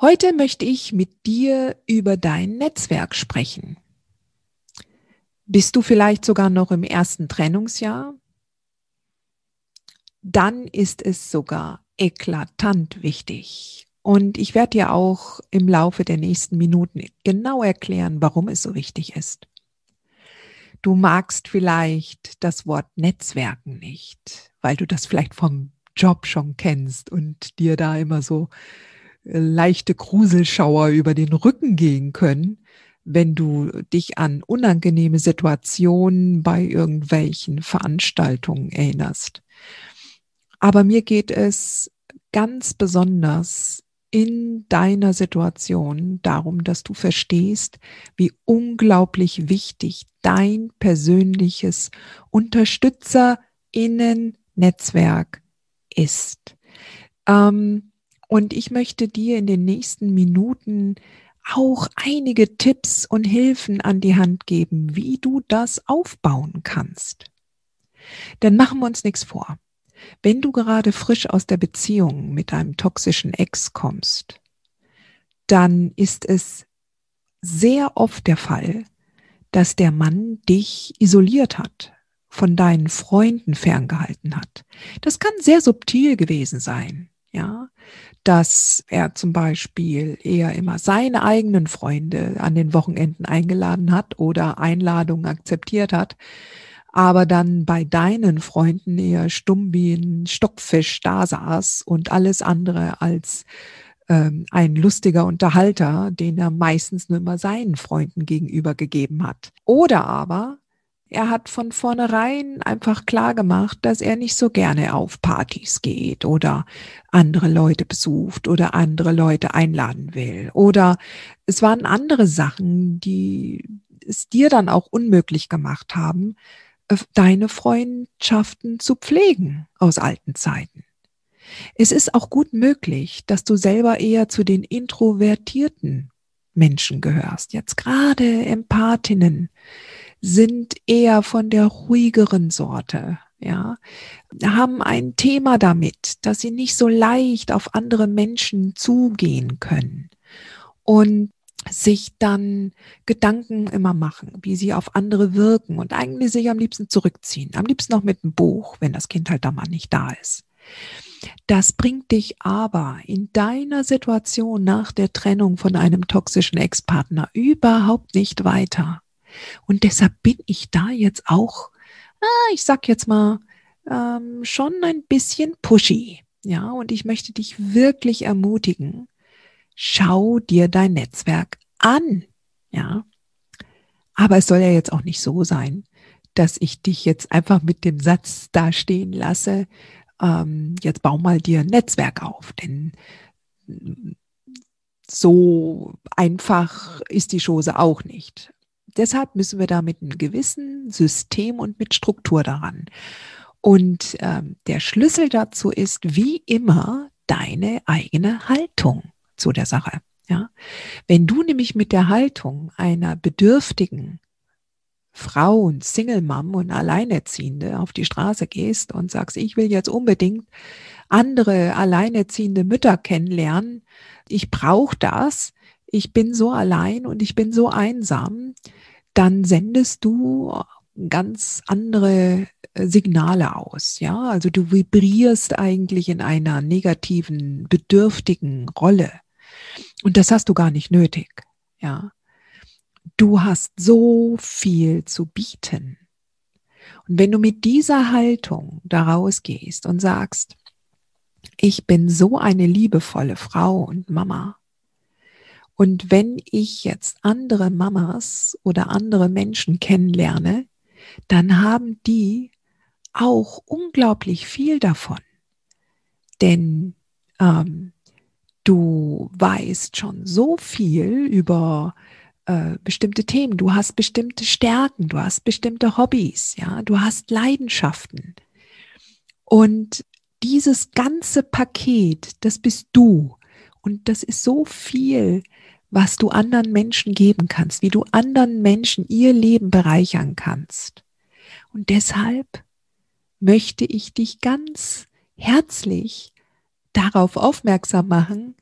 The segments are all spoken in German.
Heute möchte ich mit dir über dein Netzwerk sprechen. Bist du vielleicht sogar noch im ersten Trennungsjahr? Dann ist es sogar eklatant wichtig. Und ich werde dir auch im Laufe der nächsten Minuten genau erklären, warum es so wichtig ist. Du magst vielleicht das Wort Netzwerken nicht, weil du das vielleicht vom Job schon kennst und dir da immer so leichte Gruselschauer über den Rücken gehen können, wenn du dich an unangenehme Situationen bei irgendwelchen Veranstaltungen erinnerst. Aber mir geht es ganz besonders in deiner Situation darum, dass du verstehst, wie unglaublich wichtig dein persönliches Unterstützerinnen-Netzwerk ist. Ähm, und ich möchte dir in den nächsten Minuten auch einige Tipps und Hilfen an die Hand geben, wie du das aufbauen kannst. Denn machen wir uns nichts vor. Wenn du gerade frisch aus der Beziehung mit einem toxischen Ex kommst, dann ist es sehr oft der Fall, dass der Mann dich isoliert hat, von deinen Freunden ferngehalten hat. Das kann sehr subtil gewesen sein. Ja, dass er zum Beispiel eher immer seine eigenen Freunde an den Wochenenden eingeladen hat oder Einladungen akzeptiert hat, aber dann bei deinen Freunden eher stumm wie ein Stockfisch da saß und alles andere als ähm, ein lustiger Unterhalter, den er meistens nur immer seinen Freunden gegenüber gegeben hat. Oder aber er hat von vornherein einfach klar gemacht, dass er nicht so gerne auf Partys geht oder andere Leute besucht oder andere Leute einladen will. Oder es waren andere Sachen, die es dir dann auch unmöglich gemacht haben, deine Freundschaften zu pflegen aus alten Zeiten. Es ist auch gut möglich, dass du selber eher zu den introvertierten Menschen gehörst. Jetzt gerade Empathinnen, sind eher von der ruhigeren Sorte, ja, haben ein Thema damit, dass sie nicht so leicht auf andere Menschen zugehen können und sich dann Gedanken immer machen, wie sie auf andere wirken und eigentlich sich am liebsten zurückziehen, am liebsten noch mit einem Buch, wenn das Kind halt da mal nicht da ist. Das bringt dich aber in deiner Situation nach der Trennung von einem toxischen Ex-Partner überhaupt nicht weiter. Und deshalb bin ich da jetzt auch, ah, ich sag jetzt mal, ähm, schon ein bisschen pushy. Ja, und ich möchte dich wirklich ermutigen, schau dir dein Netzwerk an. Ja, aber es soll ja jetzt auch nicht so sein, dass ich dich jetzt einfach mit dem Satz da stehen lasse, ähm, jetzt bau mal dir ein Netzwerk auf, denn so einfach ist die Chose auch nicht deshalb müssen wir da mit einem gewissen System und mit Struktur daran. Und ähm, der Schlüssel dazu ist wie immer deine eigene Haltung zu der Sache. Ja? Wenn du nämlich mit der Haltung einer bedürftigen Frau und Single Mom und Alleinerziehende auf die Straße gehst und sagst, ich will jetzt unbedingt andere alleinerziehende Mütter kennenlernen, ich brauche das, ich bin so allein und ich bin so einsam, dann sendest du ganz andere äh, Signale aus. Ja, also du vibrierst eigentlich in einer negativen, bedürftigen Rolle. Und das hast du gar nicht nötig. Ja, du hast so viel zu bieten. Und wenn du mit dieser Haltung daraus gehst und sagst, ich bin so eine liebevolle Frau und Mama Und wenn ich jetzt andere Mamas oder andere Menschen kennenlerne, dann haben die auch unglaublich viel davon. Denn ähm, du weißt schon so viel über äh, bestimmte Themen, du hast bestimmte Stärken, du hast bestimmte Hobbys, ja, du hast Leidenschaften. Und dieses ganze Paket, das bist du. Und das ist so viel, was du anderen Menschen geben kannst, wie du anderen Menschen ihr Leben bereichern kannst. Und deshalb möchte ich dich ganz herzlich darauf aufmerksam machen,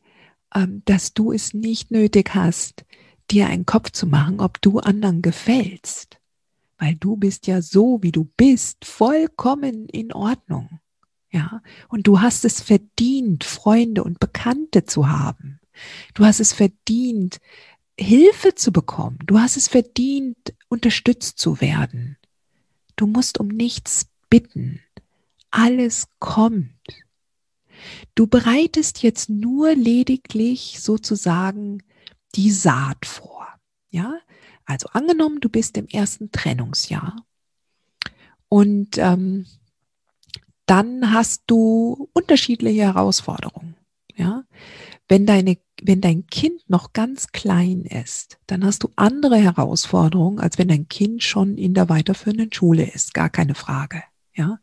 ähm, dass du es nicht nötig hast, dir einen Kopf zu machen, ob du anderen gefällst. Weil du bist ja so, wie du bist, vollkommen in Ordnung. Ja, und du hast es verdient, Freunde und Bekannte zu haben. Du hast es verdient, Hilfe zu bekommen. Du hast es verdient, unterstützt zu werden. Du musst um nichts bitten. Alles kommt. Du bereitest jetzt nur lediglich sozusagen die Saat vor. Ja, also angenommen, du bist im ersten Trennungsjahr und ähm, dann hast du unterschiedliche Herausforderungen. Ja, wenn deine, wenn dein Kind noch ganz klein ist, dann hast du andere Herausforderungen, als wenn dein Kind schon in der weiterführenden Schule ist. Gar keine Frage. Ja.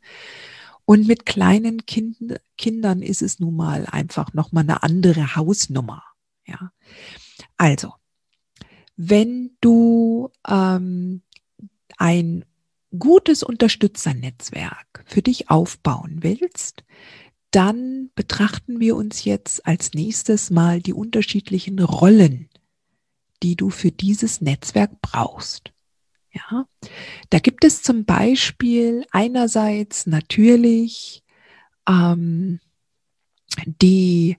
Und mit kleinen kind, Kindern ist es nun mal einfach nochmal eine andere Hausnummer. Ja. Also, wenn du ähm, ein gutes Unterstützernetzwerk für dich aufbauen willst, dann betrachten wir uns jetzt als nächstes mal die unterschiedlichen Rollen, die du für dieses Netzwerk brauchst. Ja, da gibt es zum Beispiel einerseits natürlich ähm, die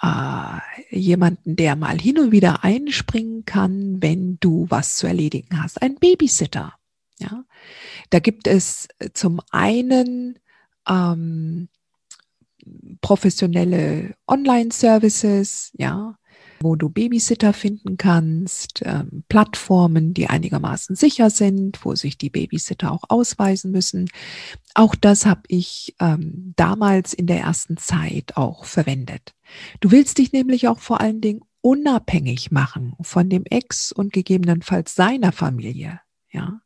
äh, jemanden, der mal hin und wieder einspringen kann, wenn du was zu erledigen hast, ein Babysitter. Ja, da gibt es zum einen ähm, professionelle Online-Services, ja, wo du Babysitter finden kannst, ähm, Plattformen, die einigermaßen sicher sind, wo sich die Babysitter auch ausweisen müssen. Auch das habe ich ähm, damals in der ersten Zeit auch verwendet. Du willst dich nämlich auch vor allen Dingen unabhängig machen von dem Ex und gegebenenfalls seiner Familie, ja.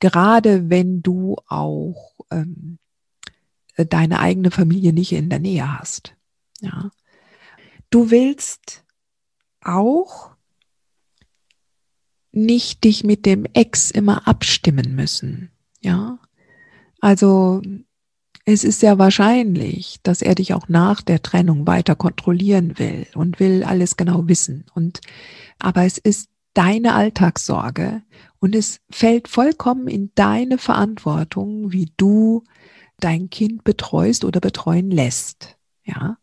Gerade wenn du auch ähm, äh, deine eigene Familie nicht in der Nähe hast. Ja. Du willst auch nicht dich mit dem Ex immer abstimmen müssen. Ja. Also, es ist sehr wahrscheinlich, dass er dich auch nach der Trennung weiter kontrollieren will und will alles genau wissen. Und, aber es ist deine Alltagssorge und es fällt vollkommen in deine Verantwortung, wie du dein Kind betreust oder betreuen lässt. Ja.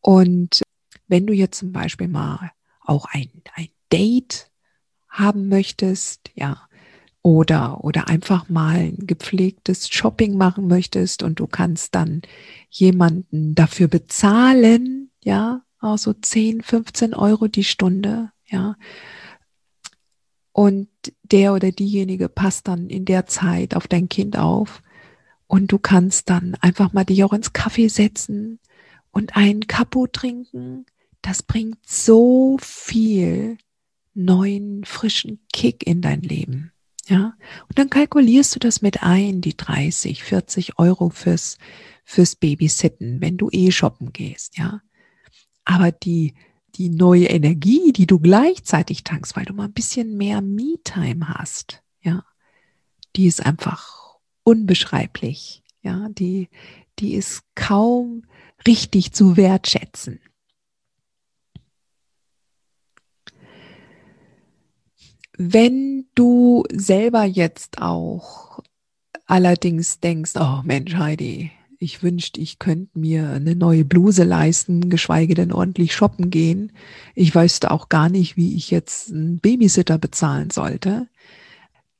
Und wenn du jetzt zum Beispiel mal auch ein, ein Date haben möchtest, ja, oder, oder einfach mal ein gepflegtes Shopping machen möchtest und du kannst dann jemanden dafür bezahlen, ja, auch so 10, 15 Euro die Stunde, ja. Und der oder diejenige passt dann in der Zeit auf dein Kind auf und du kannst dann einfach mal dich auch ins Kaffee setzen und einen Kapo trinken. Das bringt so viel neuen, frischen Kick in dein Leben. Ja, und dann kalkulierst du das mit ein, die 30, 40 Euro fürs, fürs Babysitten, wenn du eh shoppen gehst, ja. Aber die, die neue Energie, die du gleichzeitig tankst, weil du mal ein bisschen mehr Me-Time hast, ja, die ist einfach unbeschreiblich. Ja, die, die ist kaum richtig zu wertschätzen. Wenn du selber jetzt auch allerdings denkst, oh Mensch, Heidi, ich wünschte, ich könnte mir eine neue Bluse leisten, geschweige denn ordentlich shoppen gehen. Ich wüsste auch gar nicht, wie ich jetzt einen Babysitter bezahlen sollte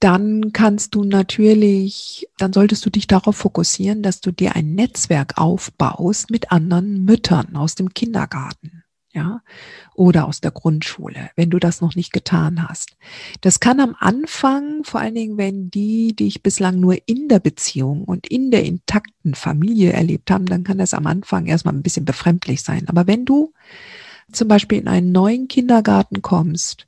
dann kannst du natürlich, dann solltest du dich darauf fokussieren, dass du dir ein Netzwerk aufbaust mit anderen Müttern aus dem Kindergarten. ja, oder aus der Grundschule, wenn du das noch nicht getan hast. Das kann am Anfang, vor allen Dingen, wenn die dich bislang nur in der Beziehung und in der intakten Familie erlebt haben, dann kann das am Anfang erstmal ein bisschen befremdlich sein. Aber wenn du zum Beispiel in einen neuen Kindergarten kommst,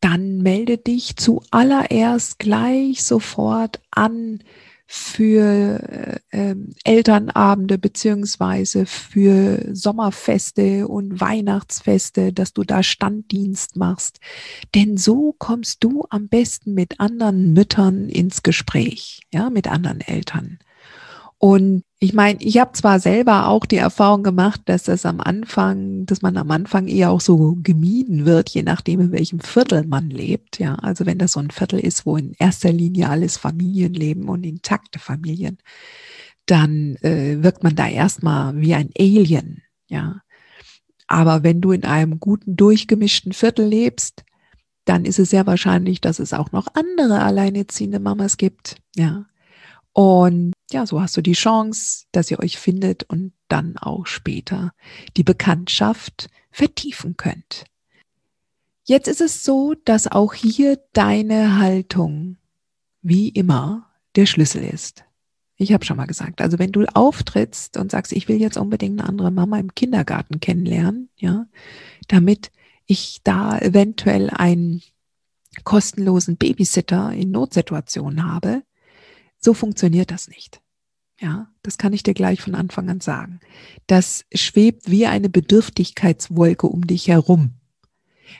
dann melde dich zuallererst gleich sofort an für äh, ähm, Elternabende beziehungsweise für Sommerfeste und Weihnachtsfeste, dass du da Standdienst machst. Denn so kommst du am besten mit anderen Müttern ins Gespräch, ja, mit anderen Eltern. Und ich meine, ich habe zwar selber auch die Erfahrung gemacht, dass das am Anfang, dass man am Anfang eher auch so gemieden wird, je nachdem, in welchem Viertel man lebt. Ja, also wenn das so ein Viertel ist, wo in erster Linie alles Familien leben und intakte Familien, dann äh, wirkt man da erstmal wie ein Alien. Ja, aber wenn du in einem guten, durchgemischten Viertel lebst, dann ist es sehr wahrscheinlich, dass es auch noch andere alleinerziehende Mamas gibt. Ja, und ja, so hast du die Chance, dass ihr euch findet und dann auch später die Bekanntschaft vertiefen könnt. Jetzt ist es so, dass auch hier deine Haltung wie immer der Schlüssel ist. Ich habe schon mal gesagt, also wenn du auftrittst und sagst, ich will jetzt unbedingt eine andere Mama im Kindergarten kennenlernen, ja, damit ich da eventuell einen kostenlosen Babysitter in Notsituationen habe, so funktioniert das nicht. Ja, das kann ich dir gleich von Anfang an sagen. Das schwebt wie eine Bedürftigkeitswolke um dich herum.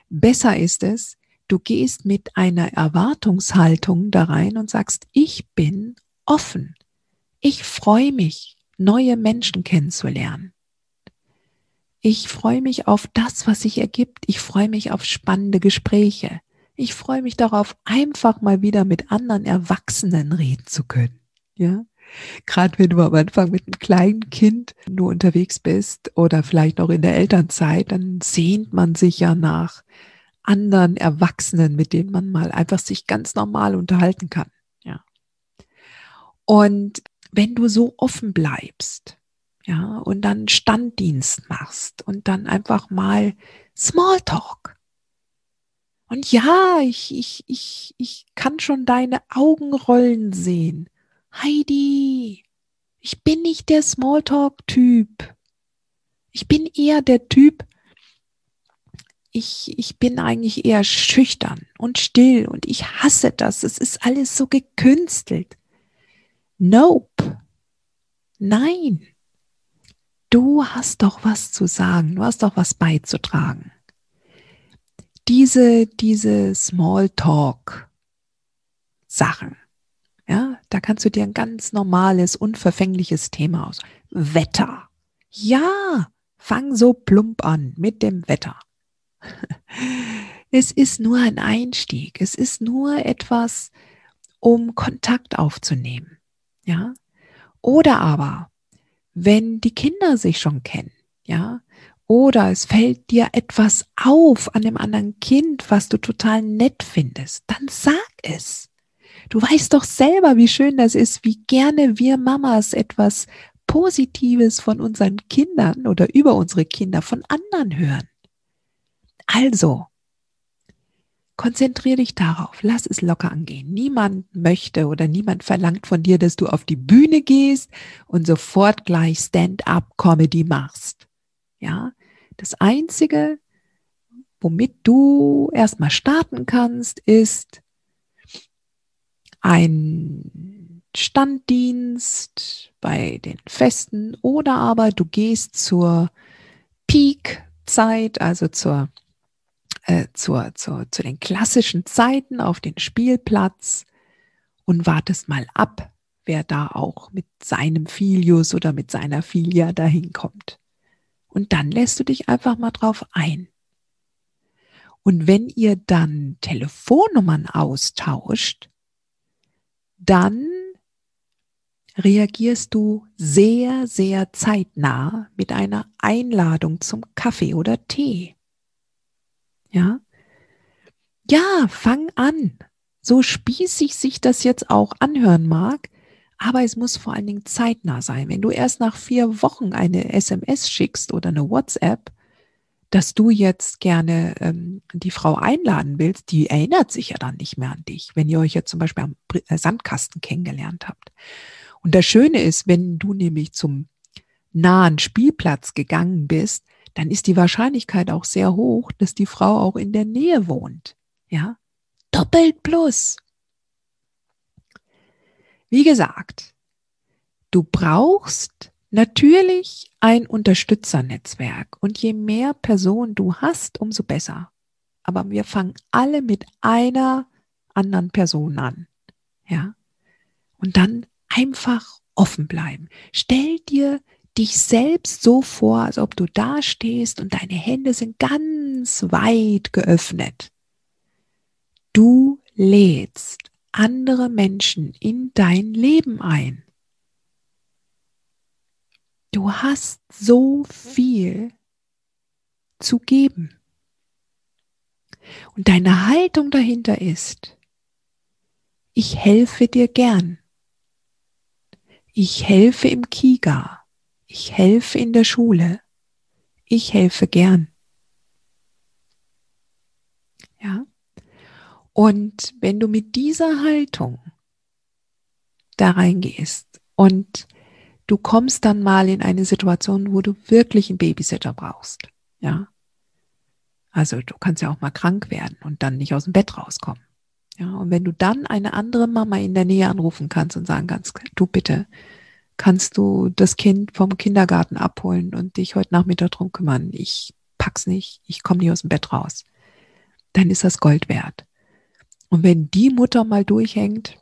Besser ist es, du gehst mit einer Erwartungshaltung da rein und sagst, ich bin offen. Ich freue mich, neue Menschen kennenzulernen. Ich freue mich auf das, was sich ergibt. Ich freue mich auf spannende Gespräche. Ich freue mich darauf, einfach mal wieder mit anderen Erwachsenen reden zu können. Ja. Gerade wenn du am Anfang mit einem kleinen Kind nur unterwegs bist oder vielleicht noch in der Elternzeit, dann sehnt man sich ja nach anderen Erwachsenen, mit denen man mal einfach sich ganz normal unterhalten kann. Ja. Und wenn du so offen bleibst, ja, und dann Standdienst machst und dann einfach mal Smalltalk, und ja, ich, ich, ich, ich kann schon deine Augenrollen sehen. Heidi, ich bin nicht der Smalltalk-Typ. Ich bin eher der Typ, ich, ich bin eigentlich eher schüchtern und still und ich hasse das. Es ist alles so gekünstelt. Nope. Nein. Du hast doch was zu sagen. Du hast doch was beizutragen diese, diese Smalltalk Sachen. Ja, da kannst du dir ein ganz normales, unverfängliches Thema aus. Wetter. Ja, fang so plump an mit dem Wetter. Es ist nur ein Einstieg. Es ist nur etwas, um Kontakt aufzunehmen. Ja, oder aber, wenn die Kinder sich schon kennen, ja, oder es fällt dir etwas auf an dem anderen Kind, was du total nett findest. Dann sag es. Du weißt doch selber, wie schön das ist, wie gerne wir Mamas etwas Positives von unseren Kindern oder über unsere Kinder von anderen hören. Also, konzentriere dich darauf, lass es locker angehen. Niemand möchte oder niemand verlangt von dir, dass du auf die Bühne gehst und sofort gleich Stand-up-Comedy machst. Ja, das einzige, womit du erstmal starten kannst, ist ein Standdienst bei den Festen oder aber du gehst zur Peak-Zeit, also zur, äh, zur, zur, zu den klassischen Zeiten auf den Spielplatz und wartest mal ab, wer da auch mit seinem Filius oder mit seiner Filia dahin kommt. Und dann lässt du dich einfach mal drauf ein. Und wenn ihr dann Telefonnummern austauscht, dann reagierst du sehr, sehr zeitnah mit einer Einladung zum Kaffee oder Tee. Ja? Ja, fang an. So spießig sich das jetzt auch anhören mag, aber es muss vor allen Dingen zeitnah sein. Wenn du erst nach vier Wochen eine SMS schickst oder eine WhatsApp, dass du jetzt gerne ähm, die Frau einladen willst, die erinnert sich ja dann nicht mehr an dich, wenn ihr euch jetzt zum Beispiel am äh, Sandkasten kennengelernt habt. Und das Schöne ist, wenn du nämlich zum nahen Spielplatz gegangen bist, dann ist die Wahrscheinlichkeit auch sehr hoch, dass die Frau auch in der Nähe wohnt. Ja, doppelt plus. Wie gesagt, du brauchst natürlich ein Unterstützernetzwerk und je mehr Personen du hast, umso besser. Aber wir fangen alle mit einer anderen Person an. Ja? Und dann einfach offen bleiben. Stell dir dich selbst so vor, als ob du da stehst und deine Hände sind ganz weit geöffnet. Du lädst andere Menschen in dein Leben ein. Du hast so viel zu geben. Und deine Haltung dahinter ist, ich helfe dir gern. Ich helfe im Kiga. Ich helfe in der Schule. Ich helfe gern. Ja. Und wenn du mit dieser Haltung da reingehst und du kommst dann mal in eine Situation, wo du wirklich einen Babysitter brauchst, ja. Also du kannst ja auch mal krank werden und dann nicht aus dem Bett rauskommen. Ja, und wenn du dann eine andere Mama in der Nähe anrufen kannst und sagen kannst, du bitte, kannst du das Kind vom Kindergarten abholen und dich heute Nachmittag drum kümmern. Ich pack's nicht, ich komme nicht aus dem Bett raus. Dann ist das Gold wert. Und wenn die Mutter mal durchhängt,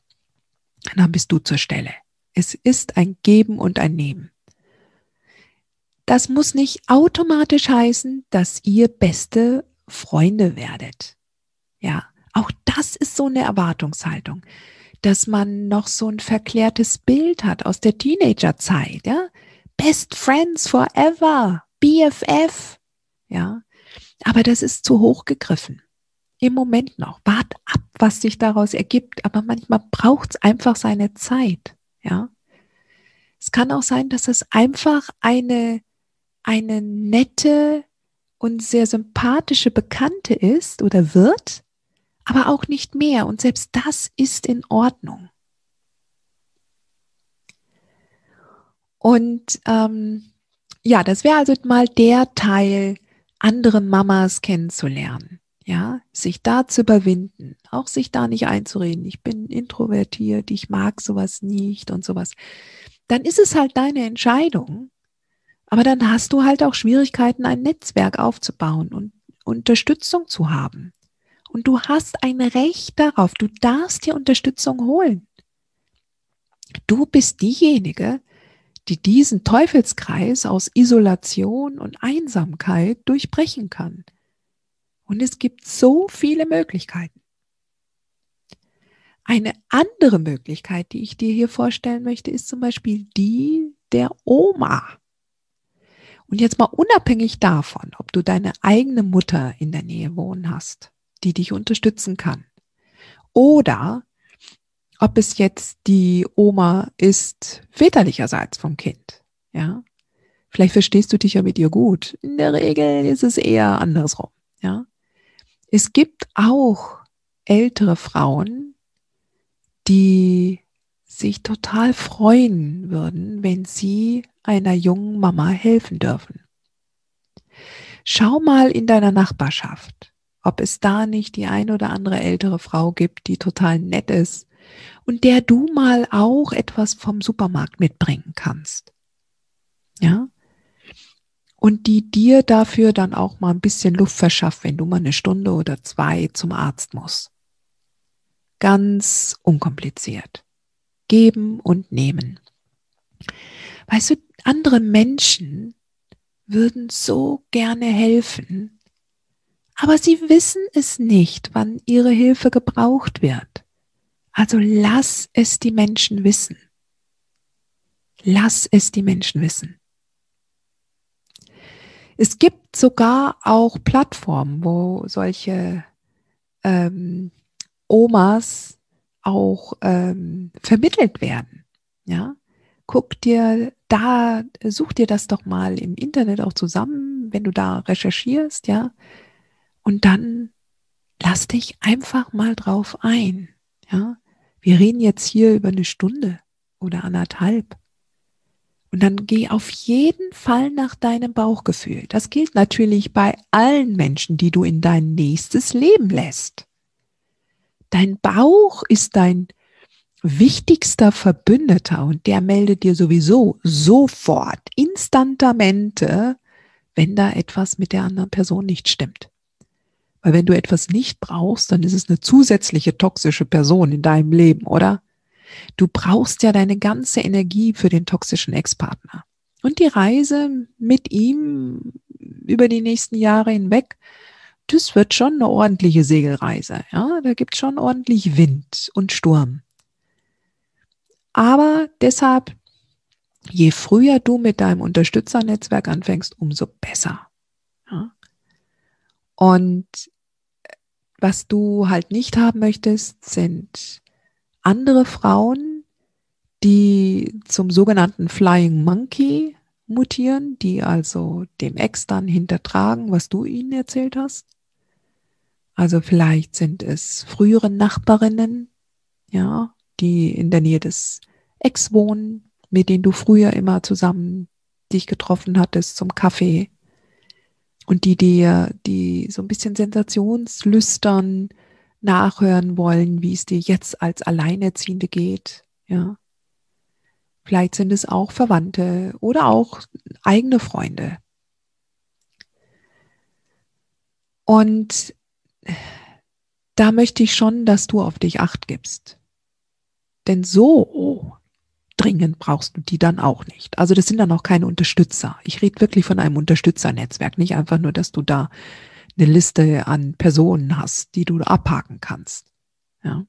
dann bist du zur Stelle. Es ist ein Geben und ein Nehmen. Das muss nicht automatisch heißen, dass ihr beste Freunde werdet. Ja, auch das ist so eine Erwartungshaltung dass man noch so ein verklärtes Bild hat aus der Teenagerzeit, ja? Best Friends forever, BFF, ja? Aber das ist zu hoch gegriffen. Im Moment noch. Wart ab, was sich daraus ergibt. Aber manchmal braucht es einfach seine Zeit, ja? Es kann auch sein, dass es einfach eine, eine nette und sehr sympathische Bekannte ist oder wird, aber auch nicht mehr. Und selbst das ist in Ordnung. Und ähm, ja, das wäre also mal der Teil, andere Mamas kennenzulernen. Ja, sich da zu überwinden, auch sich da nicht einzureden, ich bin introvertiert, ich mag sowas nicht und sowas. Dann ist es halt deine Entscheidung. Aber dann hast du halt auch Schwierigkeiten, ein Netzwerk aufzubauen und Unterstützung zu haben. Und du hast ein Recht darauf. Du darfst dir Unterstützung holen. Du bist diejenige, die diesen Teufelskreis aus Isolation und Einsamkeit durchbrechen kann. Und es gibt so viele Möglichkeiten. Eine andere Möglichkeit, die ich dir hier vorstellen möchte, ist zum Beispiel die der Oma. Und jetzt mal unabhängig davon, ob du deine eigene Mutter in der Nähe wohnen hast die dich unterstützen kann. Oder ob es jetzt die Oma ist väterlicherseits vom Kind. Ja. Vielleicht verstehst du dich ja mit ihr gut. In der Regel ist es eher andersrum. Ja. Es gibt auch ältere Frauen, die sich total freuen würden, wenn sie einer jungen Mama helfen dürfen. Schau mal in deiner Nachbarschaft ob es da nicht die ein oder andere ältere Frau gibt, die total nett ist und der du mal auch etwas vom Supermarkt mitbringen kannst. Ja? Und die dir dafür dann auch mal ein bisschen Luft verschafft, wenn du mal eine Stunde oder zwei zum Arzt musst. Ganz unkompliziert. Geben und nehmen. Weißt du, andere Menschen würden so gerne helfen, aber sie wissen es nicht, wann ihre Hilfe gebraucht wird. Also lass es die Menschen wissen. Lass es die Menschen wissen. Es gibt sogar auch Plattformen, wo solche ähm, Omas auch ähm, vermittelt werden. Ja, guck dir da, such dir das doch mal im Internet auch zusammen wenn du da recherchierst, ja. Und dann lass dich einfach mal drauf ein, ja. Wir reden jetzt hier über eine Stunde oder anderthalb. Und dann geh auf jeden Fall nach deinem Bauchgefühl. Das gilt natürlich bei allen Menschen, die du in dein nächstes Leben lässt. Dein Bauch ist dein wichtigster Verbündeter und der meldet dir sowieso sofort, instantamente, wenn da etwas mit der anderen Person nicht stimmt. Weil wenn du etwas nicht brauchst, dann ist es eine zusätzliche toxische Person in deinem Leben, oder? Du brauchst ja deine ganze Energie für den toxischen Ex-Partner. Und die Reise mit ihm über die nächsten Jahre hinweg, das wird schon eine ordentliche Segelreise. Ja, da gibt schon ordentlich Wind und Sturm. Aber deshalb, je früher du mit deinem Unterstützernetzwerk anfängst, umso besser. Ja? Und was du halt nicht haben möchtest, sind andere Frauen, die zum sogenannten Flying Monkey mutieren, die also dem Ex dann hintertragen, was du ihnen erzählt hast. Also vielleicht sind es frühere Nachbarinnen, ja, die in der Nähe des Ex wohnen, mit denen du früher immer zusammen dich getroffen hattest zum Kaffee und die dir, die so ein bisschen sensationslüstern nachhören wollen, wie es dir jetzt als Alleinerziehende geht, ja. Vielleicht sind es auch Verwandte oder auch eigene Freunde. Und da möchte ich schon, dass du auf dich acht gibst. Denn so dringend brauchst du die dann auch nicht. Also das sind dann auch keine Unterstützer. Ich rede wirklich von einem Unterstützernetzwerk, nicht einfach nur, dass du da eine Liste an Personen hast, die du abhaken kannst. Ja.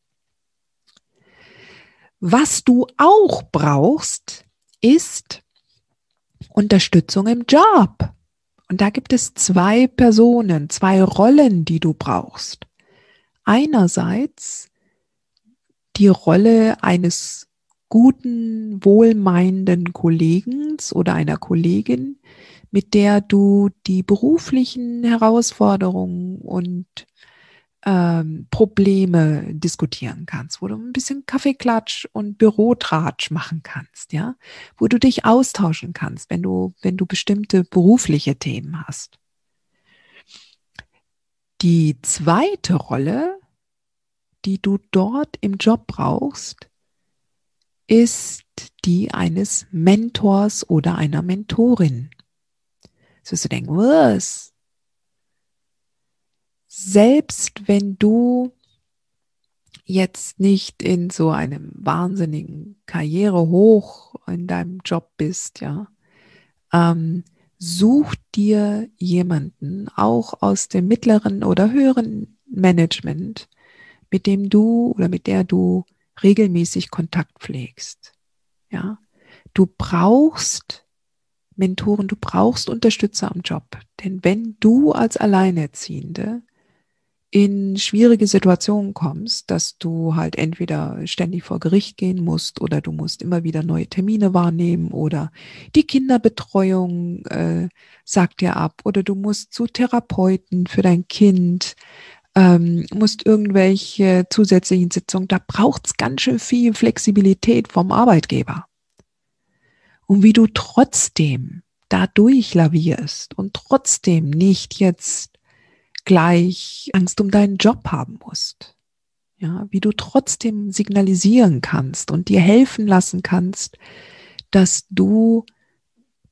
Was du auch brauchst, ist Unterstützung im Job. Und da gibt es zwei Personen, zwei Rollen, die du brauchst. Einerseits die Rolle eines guten, wohlmeinenden Kollegen oder einer Kollegin, mit der du die beruflichen Herausforderungen und ähm, Probleme diskutieren kannst, wo du ein bisschen Kaffeeklatsch und Bürotratsch machen kannst, ja, wo du dich austauschen kannst, wenn du, wenn du bestimmte berufliche Themen hast. Die zweite Rolle die du dort im Job brauchst, ist die eines Mentors oder einer Mentorin. Jetzt wirst du denken, was? Selbst wenn du jetzt nicht in so einem wahnsinnigen Karriere hoch in deinem Job bist, ja, ähm, such dir jemanden, auch aus dem mittleren oder höheren Management, mit dem du oder mit der du regelmäßig Kontakt pflegst. Ja, du brauchst Mentoren, du brauchst Unterstützer am Job. Denn wenn du als Alleinerziehende in schwierige Situationen kommst, dass du halt entweder ständig vor Gericht gehen musst oder du musst immer wieder neue Termine wahrnehmen oder die Kinderbetreuung äh, sagt dir ab oder du musst zu Therapeuten für dein Kind ähm, musst irgendwelche zusätzlichen Sitzungen, da braucht's ganz schön viel Flexibilität vom Arbeitgeber. Und wie du trotzdem da durchlavierst und trotzdem nicht jetzt gleich Angst um deinen Job haben musst. Ja, wie du trotzdem signalisieren kannst und dir helfen lassen kannst, dass du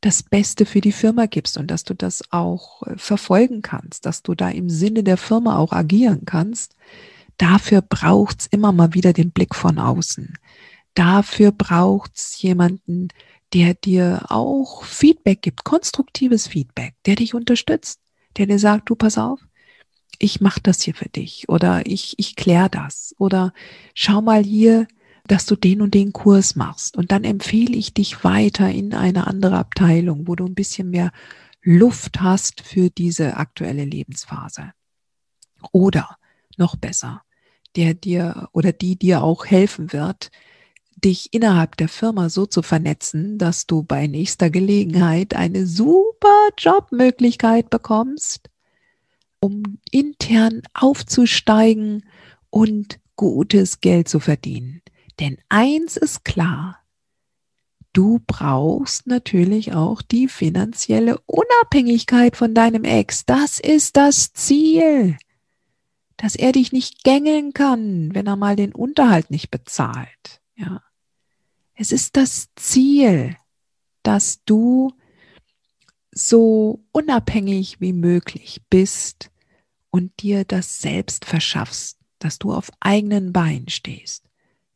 das Beste für die Firma gibst und dass du das auch äh, verfolgen kannst, dass du da im Sinne der Firma auch agieren kannst, dafür braucht's immer mal wieder den Blick von außen. Dafür braucht's jemanden, der dir auch Feedback gibt, konstruktives Feedback, der dich unterstützt, der dir sagt, du pass auf, ich mache das hier für dich oder ich, ich kläre das oder schau mal hier, dass du den und den Kurs machst. Und dann empfehle ich dich weiter in eine andere Abteilung, wo du ein bisschen mehr Luft hast für diese aktuelle Lebensphase. Oder noch besser, der dir oder die dir auch helfen wird, dich innerhalb der Firma so zu vernetzen, dass du bei nächster Gelegenheit eine super Jobmöglichkeit bekommst, um intern aufzusteigen und gutes Geld zu verdienen. Denn eins ist klar, du brauchst natürlich auch die finanzielle Unabhängigkeit von deinem Ex. Das ist das Ziel, dass er dich nicht gängeln kann, wenn er mal den Unterhalt nicht bezahlt. Ja. Es ist das Ziel, dass du so unabhängig wie möglich bist und dir das selbst verschaffst, dass du auf eigenen Beinen stehst.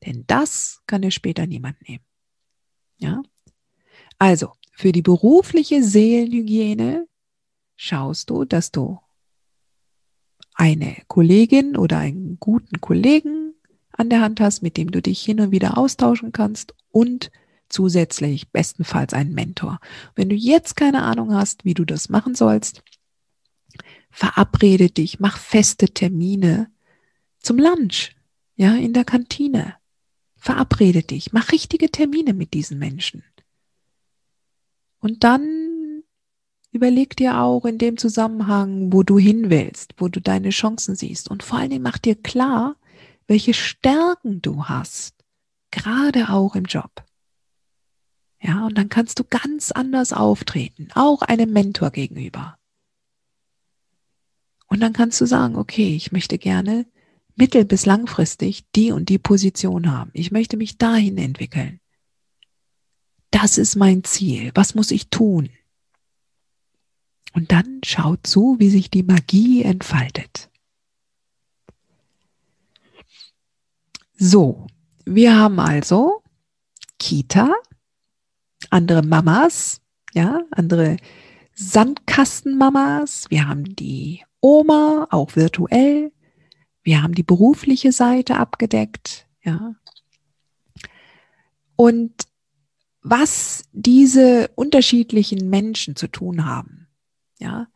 Denn das kann dir später niemand nehmen. Ja? Also, für die berufliche Seelenhygiene schaust du, dass du eine Kollegin oder einen guten Kollegen an der Hand hast, mit dem du dich hin und wieder austauschen kannst und zusätzlich bestenfalls einen Mentor. Wenn du jetzt keine Ahnung hast, wie du das machen sollst, verabrede dich, mach feste Termine zum Lunch, ja, in der Kantine. Verabrede dich, mach richtige Termine mit diesen Menschen. Und dann überleg dir auch in dem Zusammenhang, wo du hin willst, wo du deine Chancen siehst. Und vor allen Dingen mach dir klar, welche Stärken du hast, gerade auch im Job. Ja, und dann kannst du ganz anders auftreten, auch einem Mentor gegenüber. Und dann kannst du sagen, okay, ich möchte gerne mittel- bis langfristig die und die Position haben. Ich möchte mich dahin entwickeln. Das ist mein Ziel. Was muss ich tun? Und dann schau zu, wie sich die Magie entfaltet. So, wir haben also Kita, andere Mamas, ja, andere Sandkastenmamas, wir haben die Oma, auch virtuell, wir haben die berufliche Seite abgedeckt, ja. Und was diese unterschiedlichen Menschen zu tun haben, ja,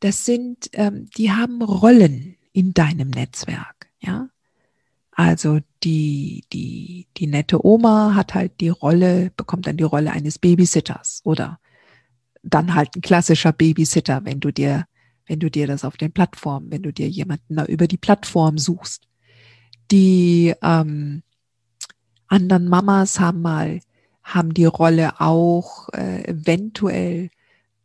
das sind, ähm, die haben Rollen in deinem Netzwerk, ja. Also die, die, die nette Oma hat halt die Rolle, bekommt dann die Rolle eines Babysitters oder dann halt ein klassischer Babysitter, wenn du dir, wenn du dir das auf den Plattformen, wenn du dir jemanden über die Plattform suchst. Die ähm, anderen Mamas haben mal, haben die Rolle auch äh, eventuell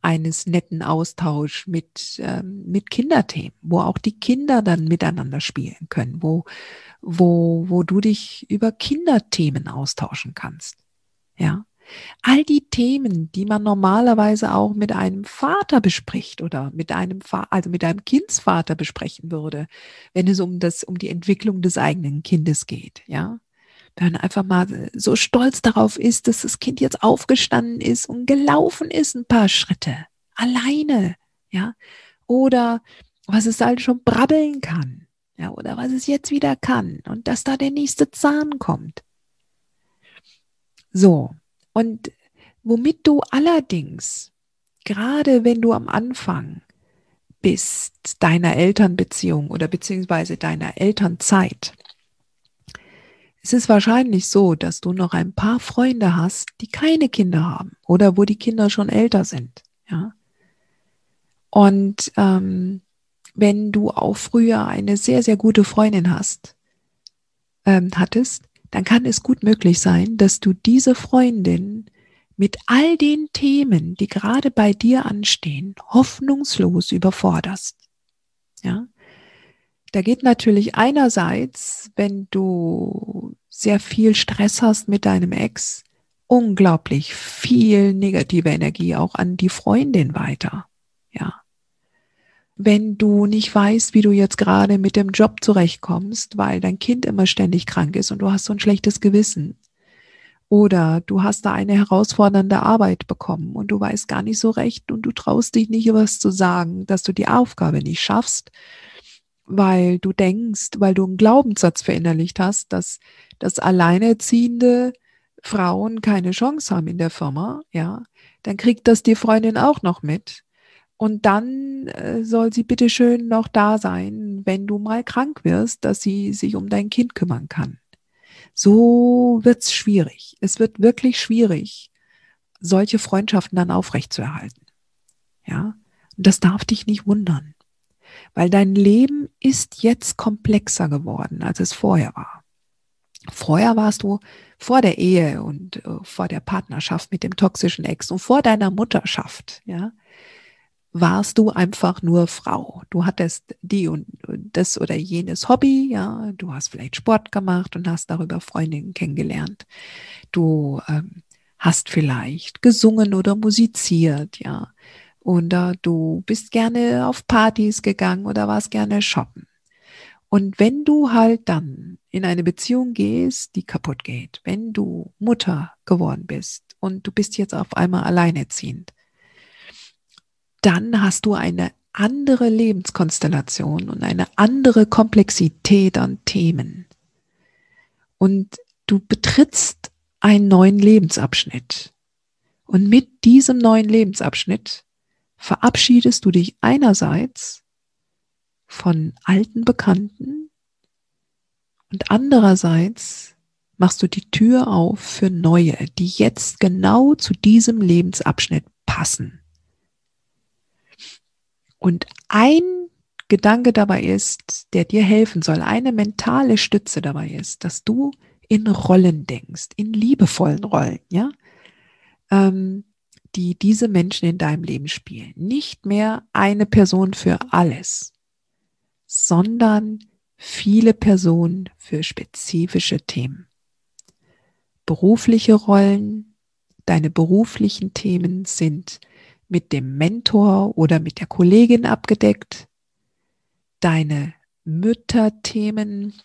eines netten Austausch mit, ähm, mit Kinderthemen, wo auch die Kinder dann miteinander spielen können, wo, wo, wo du dich über Kinderthemen austauschen kannst. Ja. All die Themen, die man normalerweise auch mit einem Vater bespricht oder mit einem, also mit einem Kindsvater besprechen würde, wenn es um das, um die Entwicklung des eigenen Kindes geht, ja. Wenn einfach mal so stolz darauf ist, dass das Kind jetzt aufgestanden ist und gelaufen ist ein paar Schritte. Alleine, ja. Oder was es halt schon brabbeln kann ja, oder was es jetzt wieder kann und dass da der nächste Zahn kommt. So, und womit du allerdings, gerade wenn du am Anfang bist deiner Elternbeziehung oder beziehungsweise deiner Elternzeit, es ist wahrscheinlich so, dass du noch ein paar Freunde hast, die keine Kinder haben oder wo die Kinder schon älter sind. Ja. Und ähm, wenn du auch früher eine sehr, sehr gute Freundin hast, ähm, hattest, dann kann es gut möglich sein, dass du diese Freundin mit all den Themen, die gerade bei dir anstehen, hoffnungslos überforderst. Ja. Da geht natürlich einerseits, wenn du sehr viel Stress hast mit deinem Ex, unglaublich viel negative Energie auch an die Freundin weiter. Ja wenn du nicht weißt, wie du jetzt gerade mit dem Job zurechtkommst, weil dein Kind immer ständig krank ist und du hast so ein schlechtes Gewissen. Oder du hast da eine herausfordernde Arbeit bekommen und du weißt gar nicht so recht und du traust dich nicht, was zu sagen, dass du die Aufgabe nicht schaffst, weil du denkst, weil du einen Glaubenssatz verinnerlicht hast, dass, dass alleinerziehende Frauen keine Chance haben in der Firma, ja, dann kriegt das die Freundin auch noch mit und dann äh, soll sie bitte schön noch da sein, wenn du mal krank wirst, dass sie sich um dein Kind kümmern kann. so wird's schwierig. Es wird wirklich schwierig, solche Freundschaften dann aufrechtzuerhalten. Ja, und das darf dich nicht wundern, weil dein Leben ist jetzt komplexer geworden, als es vorher war. Vorher warst du vor der Ehe und äh, vor der Partnerschaft mit dem toxischen Ex und vor deiner Mutterschaft, ja, warst du einfach nur Frau. Du hattest die und das oder jenes Hobby, ja, du hast vielleicht Sport gemacht und hast darüber Freundinnen kennengelernt. Du ähm, hast vielleicht gesungen oder musiziert, ja. Oder du bist gerne auf Partys gegangen oder warst gerne shoppen. Und wenn du halt dann in eine Beziehung gehst, die kaputt geht, wenn du Mutter geworden bist und du bist jetzt auf einmal alleinerziehend, dann hast du eine andere Lebenskonstellation und eine andere Komplexität an Themen. Und du betrittst einen neuen Lebensabschnitt. Und mit diesem neuen Lebensabschnitt verabschiedest du dich einerseits von alten Bekannten und andererseits machst du die Tür auf für neue, die jetzt genau zu diesem Lebensabschnitt passen. Und ein Gedanke dabei ist, der dir helfen soll, eine mentale Stütze dabei ist, dass du in Rollen denkst, in liebevollen Rollen, ja, ähm, die diese Menschen in deinem Leben spielen. Nicht mehr eine Person für alles, sondern viele Personen für spezifische Themen. Berufliche Rollen, deine beruflichen Themen sind mit dem Mentor oder mit der Kollegin abgedeckt. Deine Mütterthemen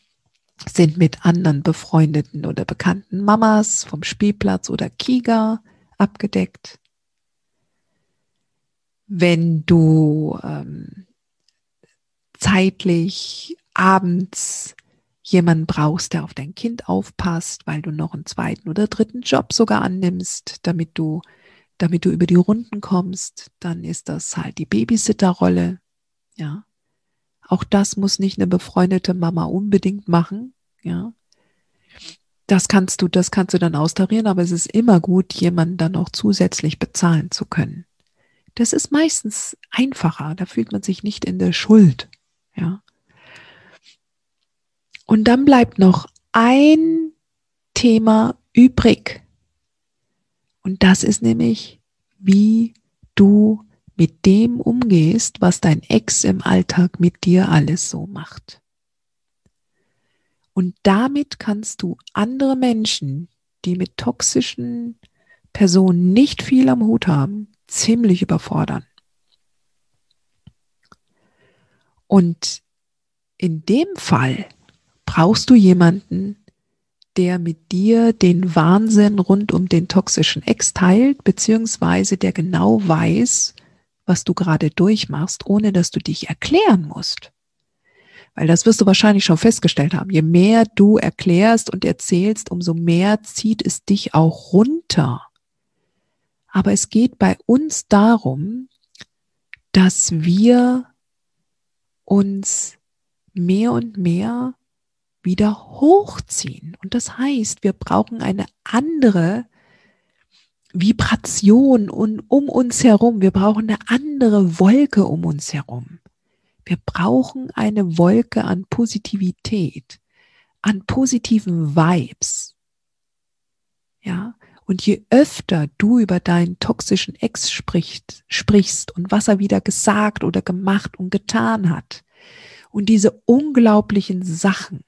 sind mit anderen befreundeten oder bekannten Mamas vom Spielplatz oder Kiga abgedeckt. Wenn du ähm, zeitlich abends jemanden brauchst, der auf dein Kind aufpasst, weil du noch einen zweiten oder dritten Job sogar annimmst, damit du damit du über die Runden kommst, dann ist das halt die Babysitterrolle. Ja. Auch das muss nicht eine befreundete Mama unbedingt machen. Ja. Das kannst du, das kannst du dann austarieren, aber es ist immer gut, jemanden dann auch zusätzlich bezahlen zu können. Das ist meistens einfacher. Da fühlt man sich nicht in der Schuld. Ja. Und dann bleibt noch ein Thema übrig. Und das ist nämlich, wie du mit dem umgehst, was dein Ex im Alltag mit dir alles so macht. Und damit kannst du andere Menschen, die mit toxischen Personen nicht viel am Hut haben, ziemlich überfordern. Und in dem Fall brauchst du jemanden, der mit dir den Wahnsinn rund um den toxischen Ex teilt, beziehungsweise der genau weiß, was du gerade durchmachst, ohne dass du dich erklären musst. Weil das wirst du wahrscheinlich schon festgestellt haben. Je mehr du erklärst und erzählst, umso mehr zieht es dich auch runter. Aber es geht bei uns darum, dass wir uns mehr und mehr wieder hochziehen. Und das heißt, wir brauchen eine andere Vibration und um uns herum. Wir brauchen eine andere Wolke um uns herum. Wir brauchen eine Wolke an Positivität, an positiven Vibes. Ja, und je öfter du über deinen toxischen Ex sprichst, sprichst und was er wieder gesagt oder gemacht und getan hat und diese unglaublichen Sachen,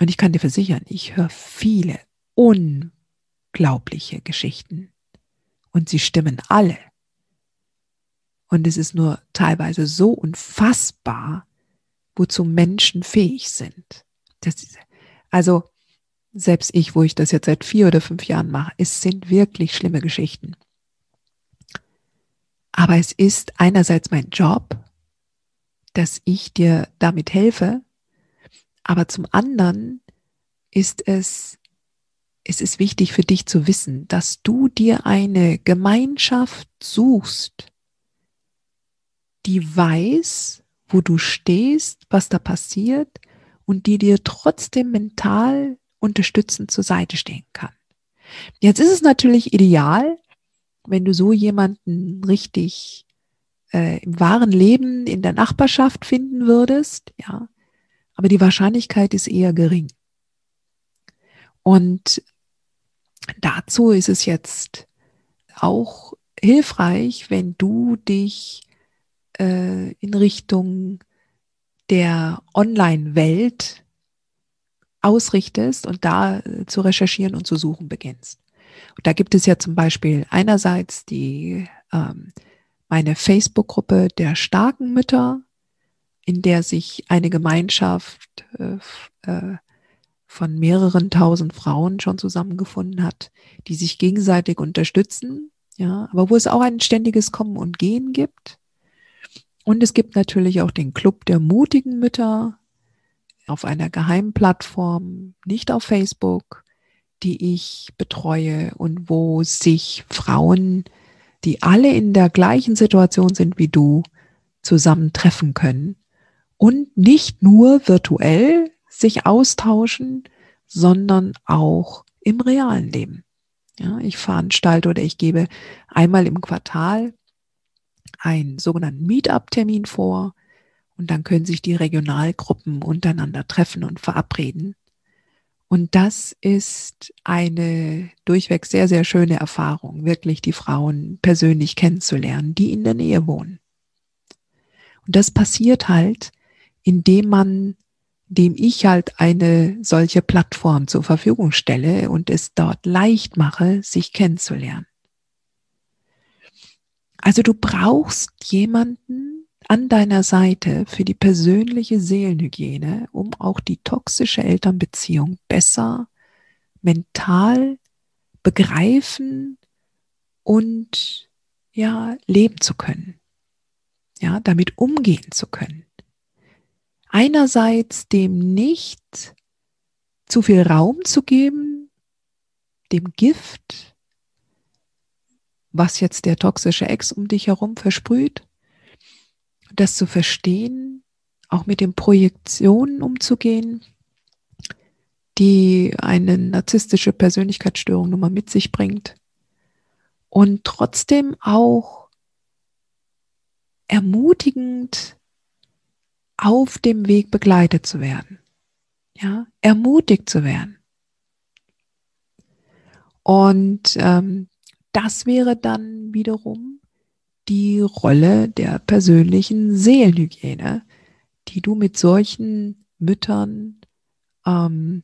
und ich kann dir versichern, ich höre viele unglaubliche Geschichten. Und sie stimmen alle. Und es ist nur teilweise so unfassbar, wozu Menschen fähig sind. Ist, also selbst ich, wo ich das jetzt seit vier oder fünf Jahren mache, es sind wirklich schlimme Geschichten. Aber es ist einerseits mein Job, dass ich dir damit helfe, aber zum anderen ist es, es ist wichtig für dich zu wissen, dass du dir eine Gemeinschaft suchst, die weiß, wo du stehst, was da passiert und die dir trotzdem mental unterstützend zur Seite stehen kann. Jetzt ist es natürlich ideal, wenn du so jemanden richtig äh, im wahren Leben in der Nachbarschaft finden würdest, ja, aber die Wahrscheinlichkeit ist eher gering. Und dazu ist es jetzt auch hilfreich, wenn du dich äh, in Richtung der Online-Welt ausrichtest und da äh, zu recherchieren und zu suchen beginnst. Und da gibt es ja zum Beispiel einerseits die ähm, meine Facebook-Gruppe der starken Mütter, in der sich eine Gemeinschaft äh, äh, von mehreren tausend Frauen schon zusammengefunden hat, die sich gegenseitig unterstützen, ja, aber wo es auch ein ständiges Kommen und Gehen gibt. Und es gibt natürlich auch den Club der mutigen Mütter auf einer geheimen Plattform, nicht auf Facebook, die ich betreue und wo sich Frauen, die alle in der gleichen Situation sind wie du, zusammentreffen können und nicht nur virtuell sich austauschen, sondern auch im realen Leben. Ja, ich veranstalte oder ich gebe einmal im Quartal einen sogenannten Meetup-Termin vor und dann können sich die Regionalgruppen untereinander treffen und verabreden. Und das ist eine durchweg sehr, sehr schöne Erfahrung, wirklich die Frauen persönlich kennenzulernen, die in der Nähe wohnen. Und das passiert halt, indem man, dem ich halt eine solche Plattform zur Verfügung stelle und es dort leicht mache, sich kennenzulernen. Also du brauchst jemanden an deiner Seite für die persönliche Seelenhygiene, um auch die toxische Elternbeziehung besser mental begreifen und ja, leben zu können. Ja, damit umgehen zu können. Einerseits dem nicht zu viel Raum zu geben, dem Gift, was jetzt der toxische Ex um dich herum versprüht, das zu verstehen, auch mit den Projektionen umzugehen, die eine narzisstische Persönlichkeitsstörung nun mal mit sich bringt und trotzdem auch ermutigend auf dem Weg begleitet zu werden. Ja, ermutigt zu werden. Und ähm, das wäre dann wiederum die Rolle der persönlichen Seelenhygiene, die du mit solchen Müttern, ähm,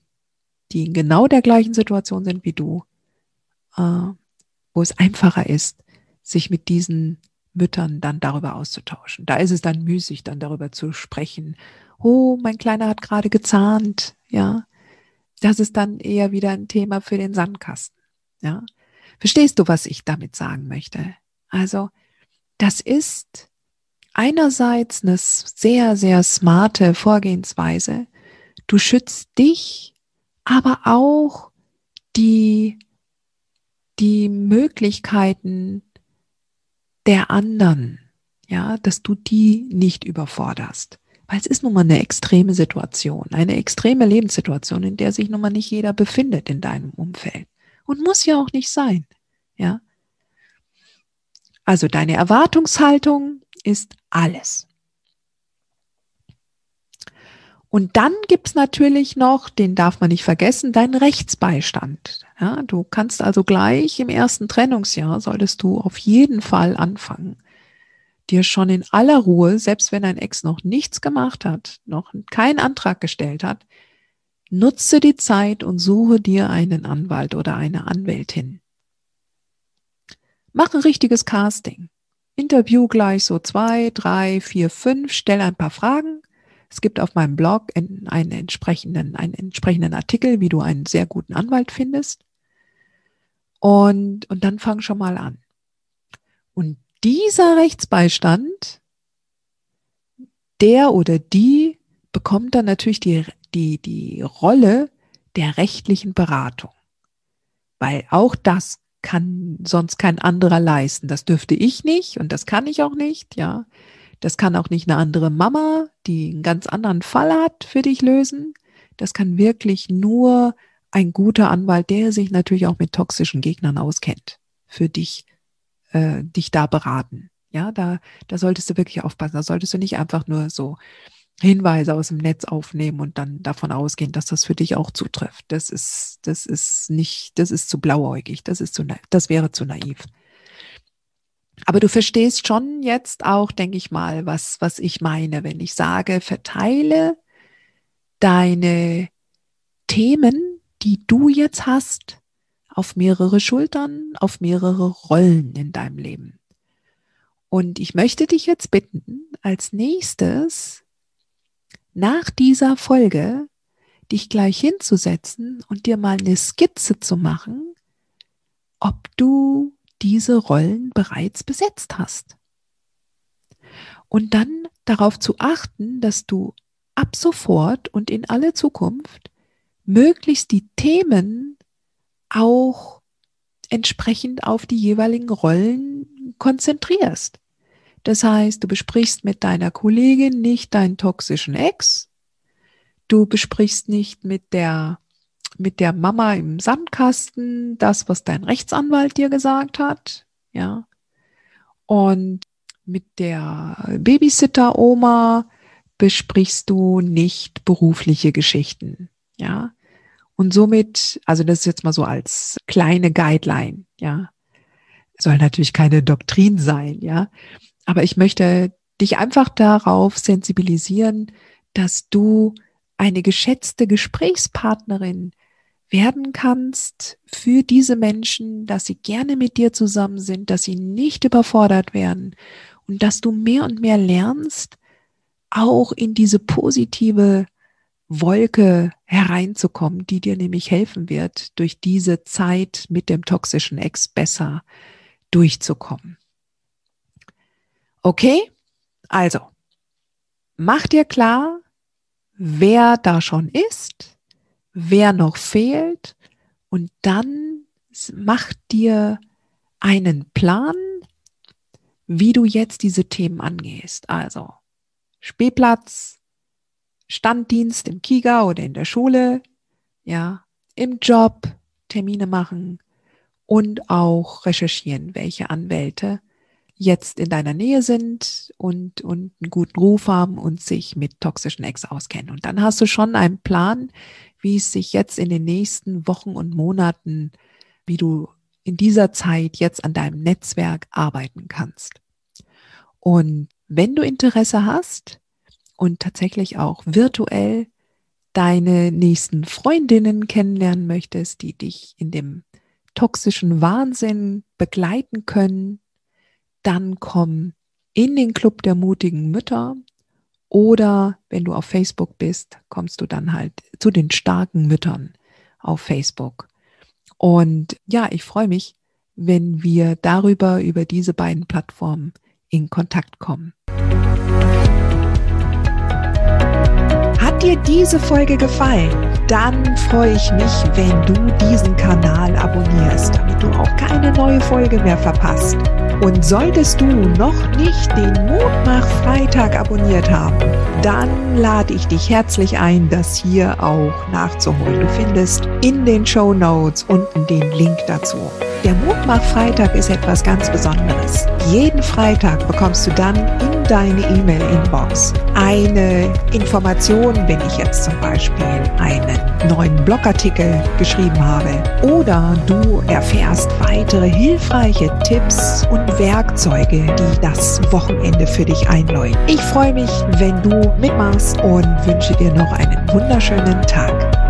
die in genau der gleichen Situation sind wie du, äh, wo es einfacher ist, sich mit diesen Müttern dann darüber auszutauschen. Da ist es dann müßig, dann darüber zu sprechen. Oh, mein Kleiner hat gerade gezahnt, ja. Das ist dann eher wieder ein Thema für den Sandkasten, ja. Verstehst du, was ich damit sagen möchte? Also, das ist einerseits eine sehr, sehr smarte Vorgehensweise. Du schützt dich, aber auch die, die Möglichkeiten der anderen, ja, dass du die nicht überforderst. Weil es ist nun mal eine extreme Situation, eine extreme Lebenssituation, in der sich nun mal nicht jeder befindet in deinem Umfeld. Und muss ja auch nicht sein. Ja. Also deine Erwartungshaltung ist alles. Und dann gibt's natürlich noch, den darf man nicht vergessen, deinen Rechtsbeistand. Ja, du kannst also gleich im ersten Trennungsjahr, solltest du auf jeden Fall anfangen, dir schon in aller Ruhe, selbst wenn dein Ex noch nichts gemacht hat, noch keinen Antrag gestellt hat, Nutze die Zeit und suche dir einen Anwalt oder eine Anwältin. Mach ein richtiges Casting. Interview gleich so zwei, drei, vier, fünf, stell ein paar Fragen. Es gibt auf meinem Blog einen entsprechenden, einen entsprechenden Artikel, wie du einen sehr guten Anwalt findest. Und, und dann fang schon mal an. Und dieser Rechtsbeistand, der oder die bekommt dann natürlich die die, die Rolle der rechtlichen Beratung. Weil auch das kann sonst kein anderer leisten. Das dürfte ich nicht und das kann ich auch nicht, ja. Das kann auch nicht eine andere Mama, die einen ganz anderen Fall hat, für dich lösen. Das kann wirklich nur ein guter Anwalt, der sich natürlich auch mit toxischen Gegnern auskennt, für dich, äh, dich da beraten. Ja, da, da solltest du wirklich aufpassen. Da solltest du nicht einfach nur so Hinweise aus dem Netz aufnehmen und dann davon ausgehen, dass das für dich auch zutrifft. Das ist, das ist nicht, das ist zu blauäugig. Das ist zu, das wäre zu naiv. Aber du verstehst schon jetzt auch, denke ich mal, was, was ich meine, wenn ich sage, verteile deine Themen, die du jetzt hast, auf mehrere Schultern, auf mehrere Rollen in deinem Leben. Und ich möchte dich jetzt bitten, als nächstes nach dieser Folge dich gleich hinzusetzen und dir mal eine Skizze zu machen, ob du diese Rollen bereits besetzt hast. Und dann darauf zu achten, dass du ab sofort und in alle Zukunft möglichst die Themen auch entsprechend auf die jeweiligen Rollen konzentrierst. Das heißt, du besprichst mit deiner Kollegin nicht deinen toxischen Ex, du besprichst nicht mit der mit der Mama im Sandkasten das, was dein Rechtsanwalt dir gesagt hat, ja. Und mit der Babysitter-Oma besprichst du nicht berufliche Geschichten, ja. Und somit, also das ist jetzt mal so als kleine Guideline, ja. Soll natürlich keine Doktrin sein, ja. Aber ich möchte dich einfach darauf sensibilisieren, dass du eine geschätzte Gesprächspartnerin werden kannst für diese Menschen, dass sie gerne mit dir zusammen sind, dass sie nicht überfordert werden und dass du mehr und mehr lernst, auch in diese positive Wolke hereinzukommen, die dir nämlich helfen wird, durch diese Zeit mit dem toxischen Ex besser durchzukommen. Okay? Also, mach dir klar, wer da schon ist, wer noch fehlt und dann mach dir einen Plan, wie du jetzt diese Themen angehst. Also Spielplatz, Standdienst im Kiga oder in der Schule, ja, im Job Termine machen und auch recherchieren, welche Anwälte jetzt in deiner Nähe sind und, und einen guten Ruf haben und sich mit toxischen Ex auskennen. Und dann hast du schon einen Plan, wie es sich jetzt in den nächsten Wochen und Monaten, wie du in dieser Zeit jetzt an deinem Netzwerk arbeiten kannst. Und wenn du Interesse hast und tatsächlich auch virtuell deine nächsten Freundinnen kennenlernen möchtest, die dich in dem toxischen Wahnsinn begleiten können, dann komm in den Club der mutigen Mütter oder wenn du auf Facebook bist, kommst du dann halt zu den starken Müttern auf Facebook. Und ja, ich freue mich, wenn wir darüber, über diese beiden Plattformen in Kontakt kommen. Hat dir diese Folge gefallen? Dann freue ich mich, wenn du diesen Kanal abonnierst, damit du auch keine neue Folge mehr verpasst. Und solltest du noch nicht den Mutmach-Freitag abonniert haben, dann lade ich dich herzlich ein, das hier auch nachzuholen. Du findest in den Show Notes unten den Link dazu. Der Mutmach-Freitag ist etwas ganz Besonderes. Jeden Freitag bekommst du dann in deine E-Mail-Inbox eine Information, wenn ich jetzt zum Beispiel einen neuen Blogartikel geschrieben habe oder du erfährst weitere hilfreiche Tipps und Werkzeuge, die das Wochenende für dich einläuten. Ich freue mich, wenn du mitmachst und wünsche dir noch einen wunderschönen Tag.